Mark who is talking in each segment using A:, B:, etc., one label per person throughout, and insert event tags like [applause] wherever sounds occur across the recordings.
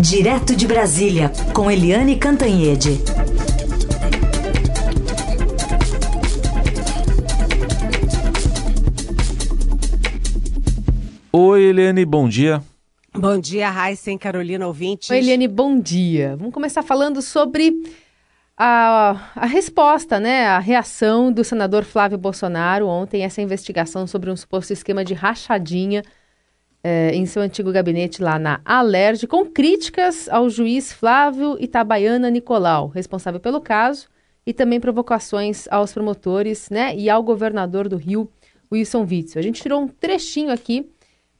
A: Direto de Brasília, com Eliane Cantanhede.
B: Oi, Eliane, bom dia.
C: Bom dia, Raíssa e Carolina ouvintes.
D: Oi, Eliane, bom dia. Vamos começar falando sobre a, a resposta, né, a reação do senador Flávio Bolsonaro ontem, essa investigação sobre um suposto esquema de rachadinha é, em seu antigo gabinete lá na Alerj, com críticas ao juiz Flávio Itabaiana Nicolau, responsável pelo caso, e também provocações aos promotores né, e ao governador do Rio, Wilson Witzel. A gente tirou um trechinho aqui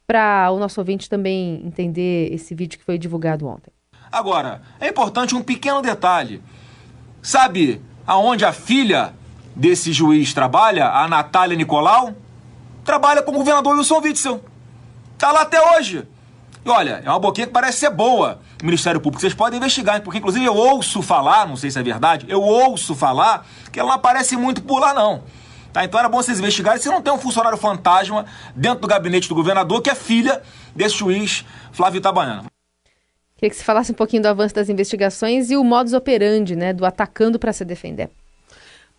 D: para o nosso ouvinte também entender esse vídeo que foi divulgado ontem.
E: Agora, é importante um pequeno detalhe. Sabe aonde a filha desse juiz trabalha, a Natália Nicolau? Trabalha com o governador Wilson Witzel. Tá lá até hoje. E olha, é uma boquinha que parece ser boa. Ministério Público, vocês podem investigar, porque inclusive eu ouço falar, não sei se é verdade, eu ouço falar que ela não aparece muito por lá, não. Tá? Então era bom vocês investigarem se não tem um funcionário fantasma dentro do gabinete do governador, que é filha desse juiz Flávio Itabaiana.
D: Queria que você falasse um pouquinho do avanço das investigações e o modus operandi, né, do atacando para se defender.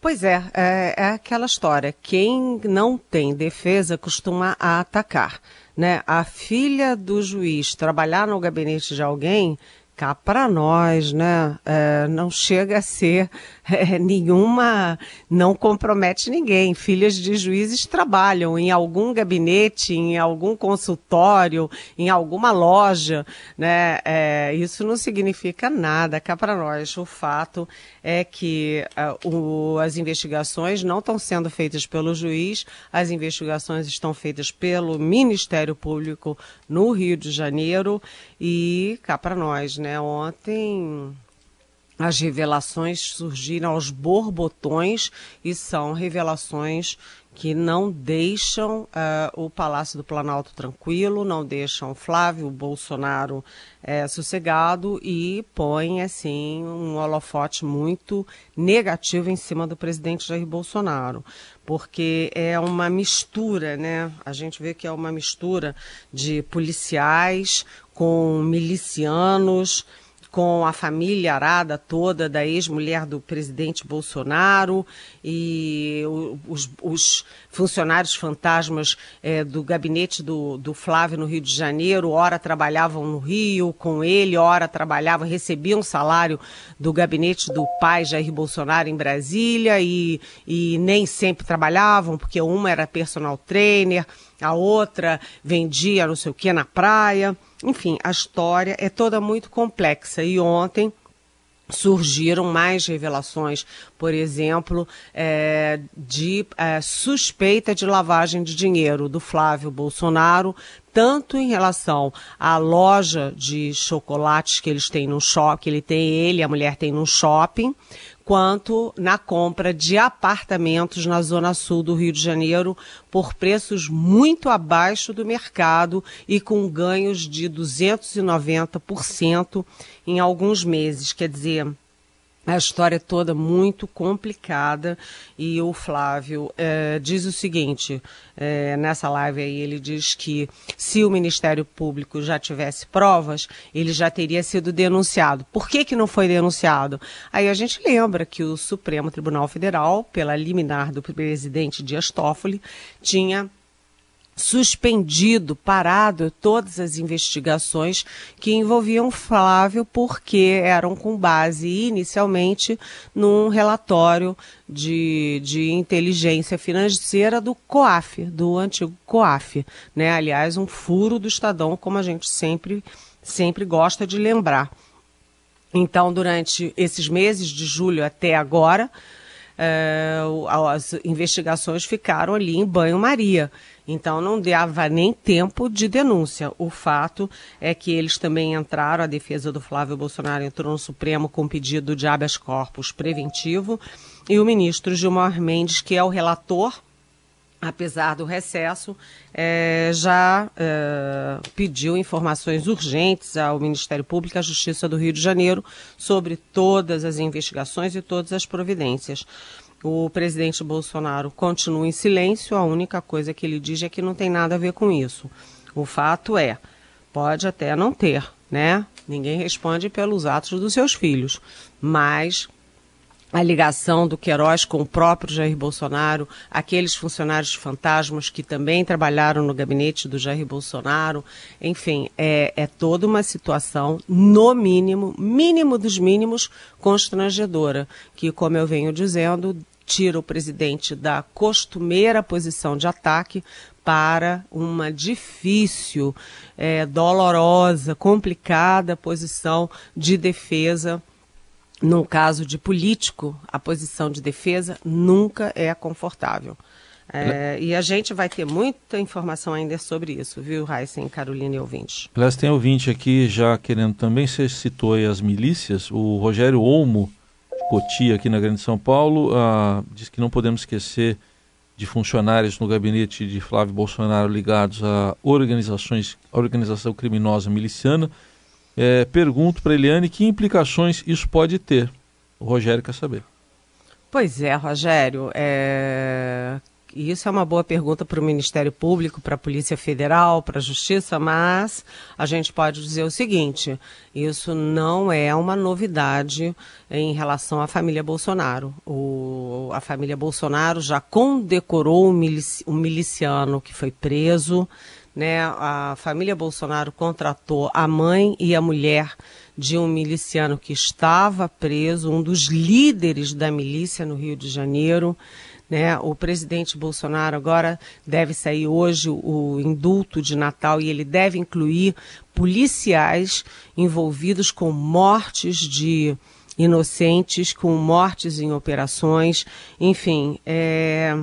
C: Pois é, é, é, aquela história. Quem não tem defesa costuma atacar né, a filha do juiz trabalhar no gabinete de alguém, cá para nós, né, é, não chega a ser [laughs] é, nenhuma, não compromete ninguém. Filhas de juízes trabalham em algum gabinete, em algum consultório, em alguma loja, né? É, isso não significa nada cá para nós. O fato é que uh, o, as investigações não estão sendo feitas pelo juiz, as investigações estão feitas pelo Ministério Público no Rio de Janeiro e cá para nós, né? Ontem as revelações surgiram aos borbotões e são revelações que não deixam uh, o Palácio do Planalto tranquilo, não deixam Flávio Bolsonaro uh, sossegado e põem, assim, um holofote muito negativo em cima do presidente Jair Bolsonaro. Porque é uma mistura, né? A gente vê que é uma mistura de policiais com milicianos com a família arada toda da ex-mulher do presidente Bolsonaro e os, os funcionários fantasmas é, do gabinete do, do, Flávio no Rio de Janeiro, ora trabalhavam no Rio com ele, ora trabalhavam, recebiam salário do gabinete do pai Jair Bolsonaro em Brasília e, e nem sempre trabalhavam, porque uma era personal trainer, a outra vendia não sei o que na praia. Enfim, a história é toda muito complexa e ontem surgiram mais revelações, por exemplo, é, de é, suspeita de lavagem de dinheiro do Flávio Bolsonaro, tanto em relação à loja de chocolates que eles têm no shopping, ele tem ele, a mulher tem no shopping, quanto na compra de apartamentos na zona sul do Rio de Janeiro por preços muito abaixo do mercado e com ganhos de 290% em alguns meses. Quer dizer, a história toda muito complicada e o Flávio é, diz o seguinte é, nessa live aí ele diz que se o Ministério Público já tivesse provas ele já teria sido denunciado. Por que que não foi denunciado? Aí a gente lembra que o Supremo Tribunal Federal, pela liminar do presidente Dias Toffoli, tinha suspendido, parado todas as investigações que envolviam Flávio, porque eram com base inicialmente num relatório de, de inteligência financeira do COAF, do antigo COAF, né? Aliás, um furo do Estadão, como a gente sempre, sempre gosta de lembrar. Então, durante esses meses de julho até agora, eh, as investigações ficaram ali em banho-maria. Então não dava nem tempo de denúncia. O fato é que eles também entraram, a defesa do Flávio Bolsonaro entrou no Supremo com pedido de habeas corpus preventivo e o ministro Gilmar Mendes, que é o relator, apesar do recesso, é, já é, pediu informações urgentes ao Ministério Público e à Justiça do Rio de Janeiro sobre todas as investigações e todas as providências. O presidente Bolsonaro continua em silêncio, a única coisa que ele diz é que não tem nada a ver com isso. O fato é, pode até não ter, né? ninguém responde pelos atos dos seus filhos, mas a ligação do Queiroz com o próprio Jair Bolsonaro, aqueles funcionários fantasmas que também trabalharam no gabinete do Jair Bolsonaro, enfim, é, é toda uma situação, no mínimo, mínimo dos mínimos, constrangedora, que, como eu venho dizendo, tira o presidente da costumeira posição de ataque para uma difícil, é, dolorosa, complicada posição de defesa num caso de político, a posição de defesa nunca é confortável. É, e a gente vai ter muita informação ainda sobre isso, viu, Raíssen, Carolina e ouvintes.
B: Aliás, tem ouvinte aqui já querendo também, você citou aí as milícias, o Rogério Olmo, Cotia, aqui na Grande São Paulo, ah, diz que não podemos esquecer de funcionários no gabinete de Flávio Bolsonaro ligados a organizações, a organização criminosa miliciana, é, pergunto para Eliane que implicações isso pode ter. O Rogério quer saber.
C: Pois é, Rogério. É... Isso é uma boa pergunta para o Ministério Público, para a Polícia Federal, para a Justiça, mas a gente pode dizer o seguinte: isso não é uma novidade em relação à família Bolsonaro. O, a família Bolsonaro já condecorou um, milici, miliciano que foi preso né, a família Bolsonaro contratou a mãe e a mulher de um miliciano que estava preso, um dos líderes da milícia no Rio de Janeiro. Né? O presidente Bolsonaro agora deve sair hoje o indulto de Natal e ele deve incluir policiais envolvidos com mortes de inocentes, com mortes em operações, enfim, é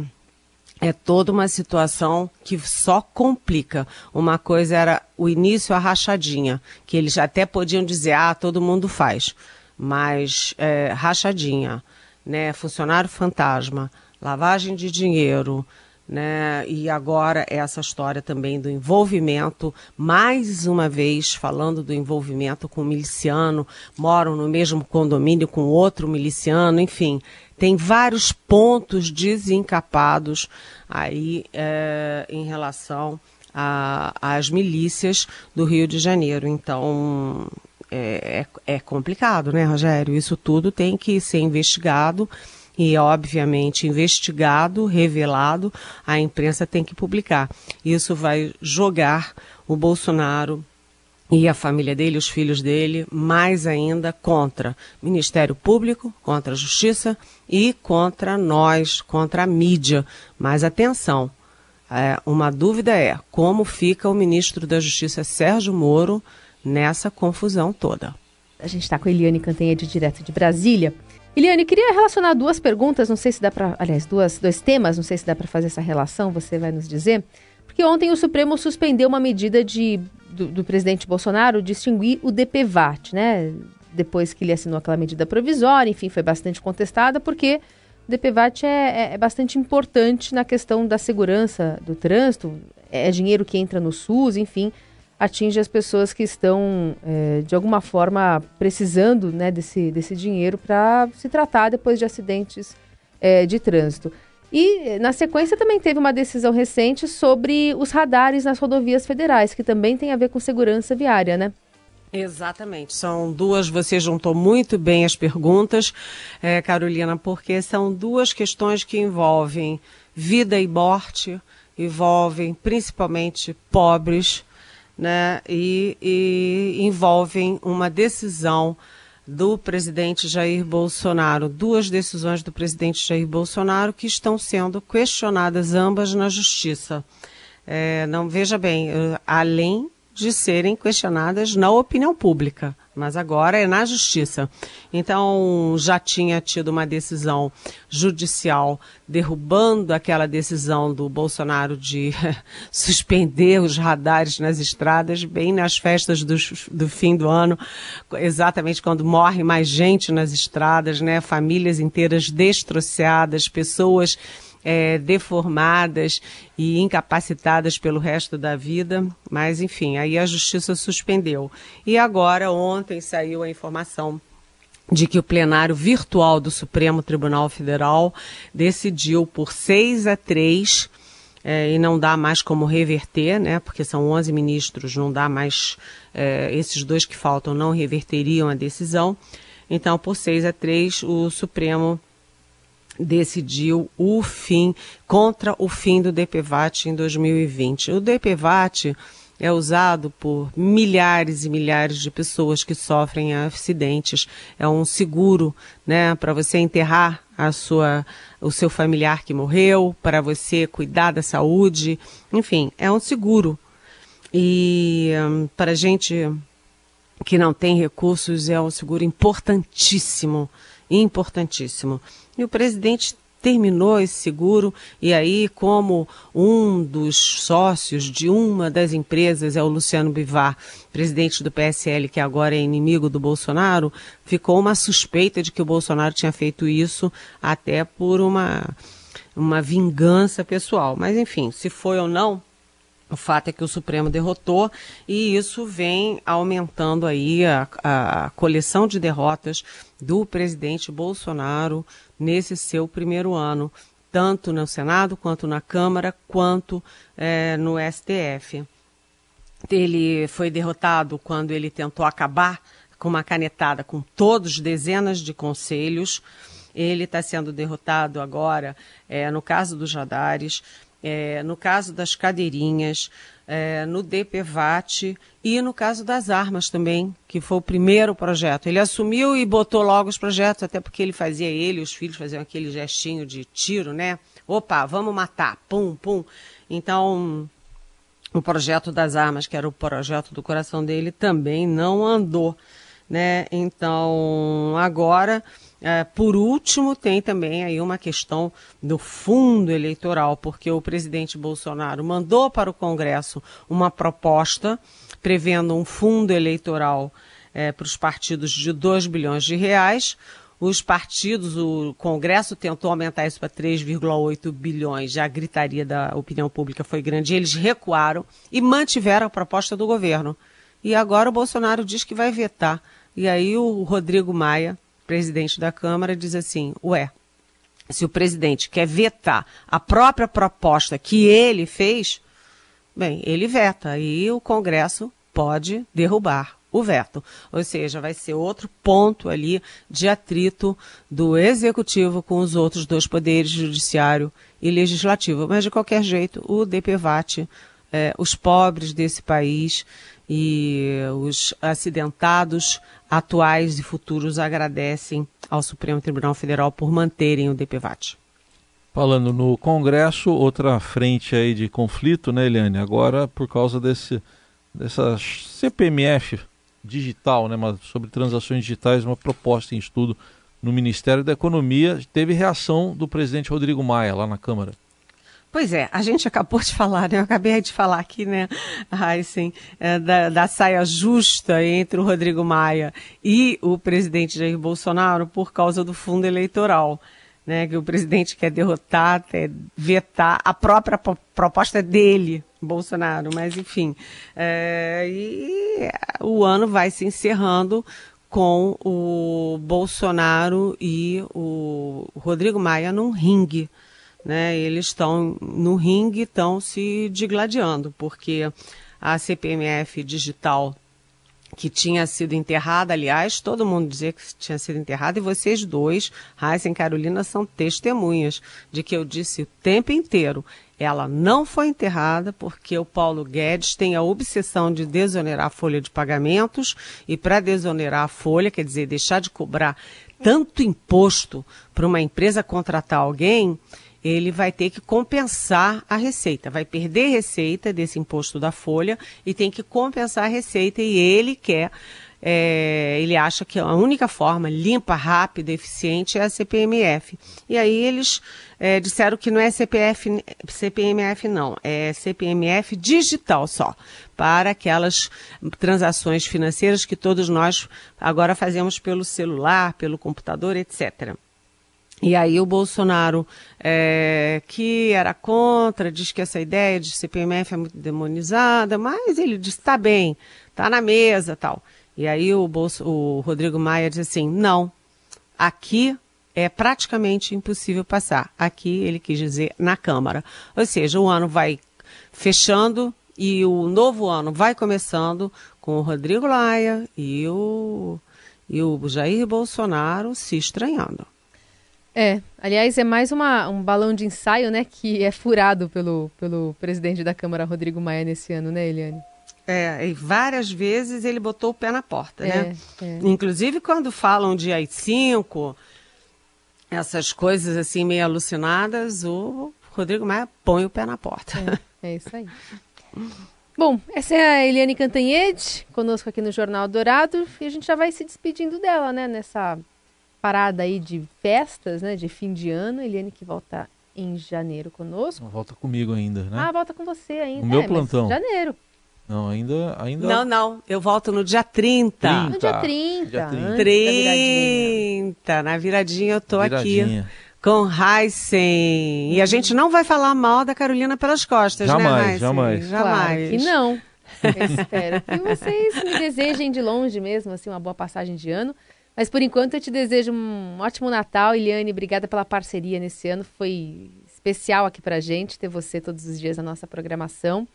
C: é toda uma situação que só complica. Uma coisa era o início, a rachadinha, que eles até podiam dizer, ah, todo mundo faz, mas é, rachadinha, né, funcionário fantasma, lavagem de dinheiro, né? E agora essa história também do envolvimento, mais uma vez falando do envolvimento com o miliciano, moram no mesmo condomínio com outro miliciano, enfim, tem vários pontos desencapados aí é, em relação às milícias do Rio de Janeiro. Então, é, é, é complicado, né, Rogério? Isso tudo tem que ser investigado e, obviamente, investigado, revelado, a imprensa tem que publicar. Isso vai jogar o Bolsonaro e a família dele, os filhos dele, mais ainda contra o Ministério Público, contra a Justiça e contra nós, contra a mídia. Mas atenção, é, uma dúvida é como fica o ministro da Justiça Sérgio Moro nessa confusão toda.
D: A gente está com a Eliane Cantanhede, direto de Brasília. Eliane, queria relacionar duas perguntas, não sei se dá para, aliás, duas, dois temas, não sei se dá para fazer essa relação, você vai nos dizer. Porque ontem o Supremo suspendeu uma medida de do, do presidente Bolsonaro distinguir o DPVAT, né? Depois que ele assinou aquela medida provisória, enfim, foi bastante contestada, porque o DPVAT é, é, é bastante importante na questão da segurança do trânsito, é dinheiro que entra no SUS, enfim, atinge as pessoas que estão, é, de alguma forma, precisando né, desse, desse dinheiro para se tratar depois de acidentes é, de trânsito. E, na sequência, também teve uma decisão recente sobre os radares nas rodovias federais, que também tem a ver com segurança viária, né?
C: Exatamente. São duas, você juntou muito bem as perguntas, é, Carolina, porque são duas questões que envolvem vida e morte, envolvem principalmente pobres, né? E, e envolvem uma decisão do presidente Jair Bolsonaro, duas decisões do presidente Jair Bolsonaro que estão sendo questionadas ambas na justiça. É, não veja bem, eh, além de serem questionadas na opinião pública mas agora é na justiça. Então, já tinha tido uma decisão judicial derrubando aquela decisão do Bolsonaro de [laughs] suspender os radares nas estradas, bem nas festas do, do fim do ano, exatamente quando morre mais gente nas estradas, né? Famílias inteiras destroçadas, pessoas é, deformadas e incapacitadas pelo resto da vida. Mas, enfim, aí a justiça suspendeu. E agora, ontem, saiu a informação de que o plenário virtual do Supremo Tribunal Federal decidiu por 6 a 3 é, e não dá mais como reverter, né? Porque são 11 ministros, não dá mais. É, esses dois que faltam não reverteriam a decisão. Então, por 6 a 3, o Supremo decidiu o fim, contra o fim do DPVAT em 2020. O DPVAT é usado por milhares e milhares de pessoas que sofrem acidentes. É um seguro, né, para você enterrar a sua, o seu familiar que morreu, para você cuidar da saúde, enfim, é um seguro. E um, para gente que não tem recursos é um seguro importantíssimo, importantíssimo. E o presidente terminou esse seguro e aí como um dos sócios de uma das empresas é o Luciano Bivar, presidente do PSL que agora é inimigo do Bolsonaro, ficou uma suspeita de que o Bolsonaro tinha feito isso até por uma uma vingança pessoal. Mas enfim, se foi ou não, o fato é que o Supremo derrotou e isso vem aumentando aí a, a coleção de derrotas do presidente Bolsonaro nesse seu primeiro ano, tanto no Senado, quanto na Câmara, quanto é, no STF. Ele foi derrotado quando ele tentou acabar com uma canetada com todos, dezenas de conselhos. Ele está sendo derrotado agora é, no caso dos radares, é, no caso das cadeirinhas, é, no DPVAT e no caso das armas também, que foi o primeiro projeto. Ele assumiu e botou logo os projetos, até porque ele fazia, ele os filhos faziam aquele gestinho de tiro, né? Opa, vamos matar, pum, pum. Então, o projeto das armas, que era o projeto do coração dele, também não andou, né? Então, agora é, por último, tem também aí uma questão do fundo eleitoral, porque o presidente Bolsonaro mandou para o Congresso uma proposta prevendo um fundo eleitoral é, para os partidos de 2 bilhões de reais. Os partidos, o Congresso tentou aumentar isso para 3,8 bilhões, já a gritaria da opinião pública foi grande. Eles recuaram e mantiveram a proposta do governo. E agora o Bolsonaro diz que vai vetar. E aí o Rodrigo Maia, presidente da Câmara diz assim: ué, se o presidente quer vetar a própria proposta que ele fez, bem, ele veta e o Congresso pode derrubar o veto. Ou seja, vai ser outro ponto ali de atrito do executivo com os outros dois poderes, judiciário e legislativo. Mas, de qualquer jeito, o DPVAT, é, os pobres desse país e os acidentados atuais e futuros agradecem ao Supremo Tribunal Federal por manterem o DPVAT.
B: Falando no Congresso, outra frente aí de conflito, né, Eliane? Agora, por causa desse, dessa CPMF digital, né, sobre transações digitais, uma proposta em estudo no Ministério da Economia, teve reação do presidente Rodrigo Maia lá na Câmara.
C: Pois é, a gente acabou de falar, né? Eu acabei de falar aqui, né, Heisen, é, da, da saia justa entre o Rodrigo Maia e o presidente Jair Bolsonaro por causa do fundo eleitoral. Né, que o presidente quer derrotar, quer vetar a própria proposta dele, Bolsonaro, mas enfim. É, e o ano vai se encerrando com o Bolsonaro e o Rodrigo Maia num ringue né, eles estão no ringue, estão se digladiando, porque a CPMF digital que tinha sido enterrada, aliás, todo mundo dizia que tinha sido enterrada, e vocês dois, Raíssa e Carolina, são testemunhas de que eu disse o tempo inteiro. Ela não foi enterrada porque o Paulo Guedes tem a obsessão de desonerar a folha de pagamentos, e para desonerar a folha, quer dizer, deixar de cobrar tanto imposto para uma empresa contratar alguém, ele vai ter que compensar a receita, vai perder receita desse imposto da folha e tem que compensar a receita e ele quer, é, ele acha que a única forma limpa, rápida, eficiente é a CPMF. E aí eles é, disseram que não é CPF, CPMF não, é CPMF digital só, para aquelas transações financeiras que todos nós agora fazemos pelo celular, pelo computador, etc. E aí o Bolsonaro, é, que era contra, diz que essa ideia de CPMF é muito demonizada, mas ele diz, tá bem, tá na mesa tal. E aí o, Bolso, o Rodrigo Maia diz assim, não, aqui é praticamente impossível passar. Aqui ele quis dizer na Câmara. Ou seja, o ano vai fechando e o novo ano vai começando com o Rodrigo Laia e o, e o Jair Bolsonaro se estranhando.
D: É, aliás, é mais uma, um balão de ensaio, né, que é furado pelo, pelo presidente da Câmara, Rodrigo Maia, nesse ano, né, Eliane?
C: É, e várias vezes ele botou o pé na porta,
D: É,
C: né?
D: é.
C: Inclusive quando falam de AI-5, essas coisas assim meio alucinadas, o Rodrigo Maia põe o pé na porta.
D: É, é isso aí. Bom, essa é a Eliane Cantanhede, conosco aqui no Jornal Dourado, e a gente já vai se despedindo dela, né, nessa parada aí de festas, né, de fim de ano. Eliane que volta em janeiro conosco.
B: Volta comigo ainda, né?
D: Ah, volta com você ainda.
B: No meu
D: É, mas
B: plantão.
D: Janeiro.
B: Não, ainda. ainda...
C: Não, não, eu volto no dia 30.
D: No dia
B: Tá.
D: 30.
B: Dia 30.
D: antes da viradinha.
C: 30. Na viradinha eu tô aqui
B: Viradinha.
C: com Heisen. E a gente não vai falar mal da Carolina pelas costas,
B: Jamais,
C: né, Heisen?
B: jamais.
D: Claro
C: Jamais.
D: que não. Eu espero que vocês me desejem de longe mesmo, assim, uma boa passagem de ano. Mas por enquanto eu te desejo um ótimo Natal, Eliane. Obrigada pela parceria nesse ano. Foi especial aqui pra gente ter você todos os dias na nossa programação.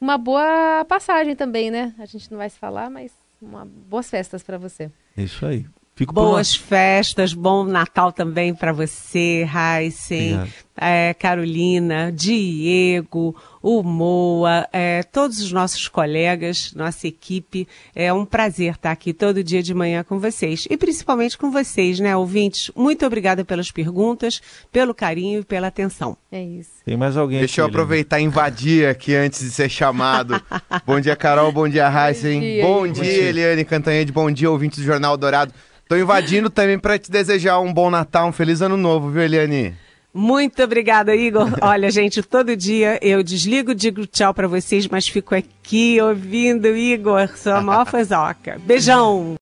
D: Uma boa passagem também, né? A gente não vai se falar, mas uma, boas festas pra você.
B: Isso aí. Fico por
C: Boas festas, bom Natal também para você, Heisen. É, Carolina, Diego, o Moa, é, todos os nossos colegas, nossa equipe. É um prazer estar aqui todo dia de manhã com vocês. E principalmente com vocês, né, ouvintes? Muito obrigada pelas perguntas, pelo carinho e pela atenção.
D: É isso.
B: Tem mais alguém
F: Deixa eu
B: aqui, Eliane?
F: aproveitar e invadir aqui antes de ser chamado. [laughs] bom dia, Carol. Bom dia, Heisen.
D: dia,
F: Bom
D: Igor.
F: dia, Eliane Cantanhede. Bom dia, ouvintes do Jornal Dourado. Tô invadindo também para te desejar um bom Natal, um feliz ano novo, viu, Eliane?
C: Muito obrigada, Igor. [laughs] Olha, gente, todo dia eu desligo, digo tchau para vocês, mas fico aqui ouvindo, Igor, sua maior [laughs] fãzoca. Beijão!